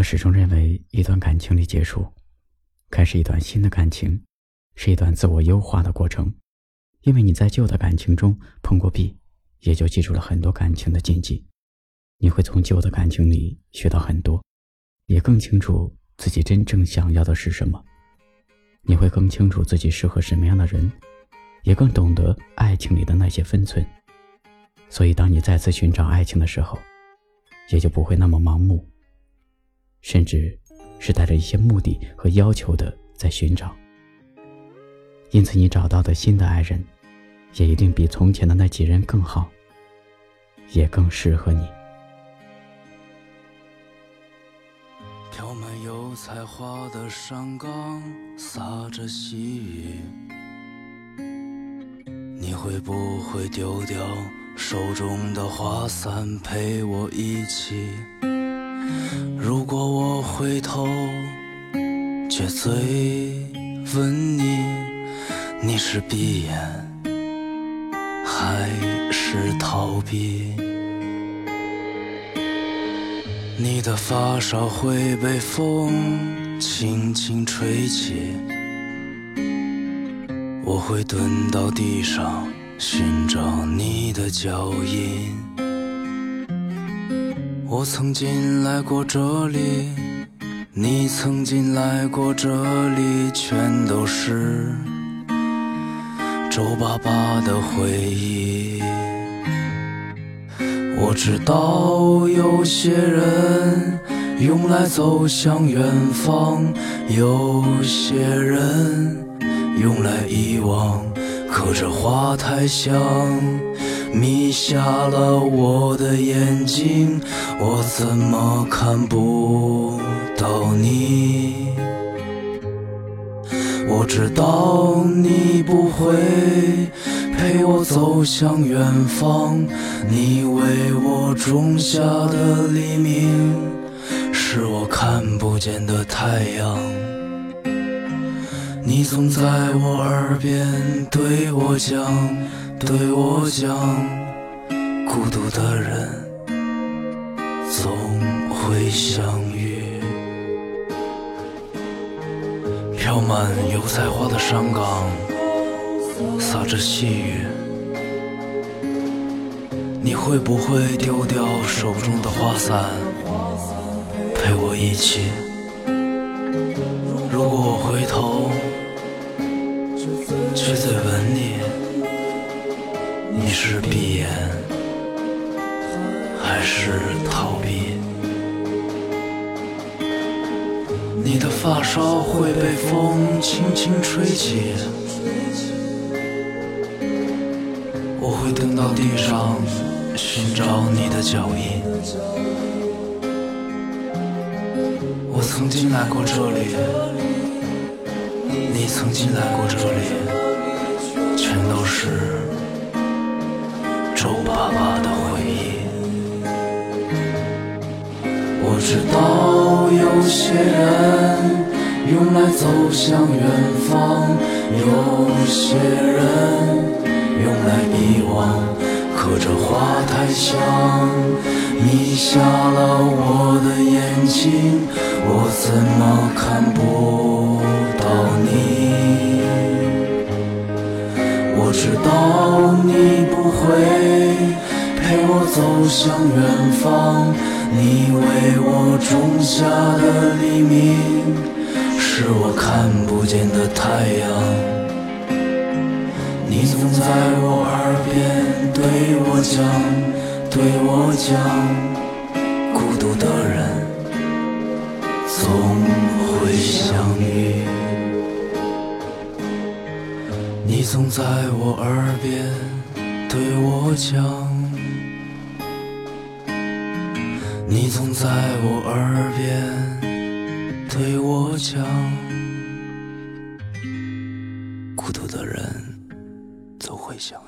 我始终认为，一段感情的结束，开始一段新的感情，是一段自我优化的过程。因为你在旧的感情中碰过壁，也就记住了很多感情的禁忌。你会从旧的感情里学到很多，也更清楚自己真正想要的是什么。你会更清楚自己适合什么样的人，也更懂得爱情里的那些分寸。所以，当你再次寻找爱情的时候，也就不会那么盲目。甚至是带着一些目的和要求的在寻找，因此你找到的新的爱人，也一定比从前的那几人更好，也更适合你。飘满油菜花的山岗，洒着细雨，你会不会丢掉手中的花伞，陪我一起？如果我回头，撅嘴问你，你是闭眼还是逃避？你的发梢会被风轻轻吹起，我会蹲到地上寻找你的脚印。我曾经来过这里，你曾经来过这里，全都是皱巴巴的回忆。我知道有些人用来走向远方，有些人用来遗忘，可这花太香。迷瞎了我的眼睛，我怎么看不到你？我知道你不会陪我走向远方，你为我种下的黎明，是我看不见的太阳。你总在我耳边对我讲。对我讲，孤独的人总会相遇。飘满油菜花的山岗，洒着细雨。你会不会丢掉手中的花伞，陪我一起？是闭眼还是逃避？你的发梢会被风轻轻吹起，我会蹲到地上寻找你的脚印。我曾经来过这里，你曾经来过这里，全都是。皱巴巴的回忆。我知道有些人用来走向远方，有些人用来遗忘。可这花太香，迷瞎了我的眼睛，我怎么看不我知道你不会陪我走向远方，你为我种下的黎明，是我看不见的太阳。你总在我耳边对我讲，对我讲，孤独的人总会相遇。你总在我耳边对我讲你总在我耳边对我讲孤独的人总会想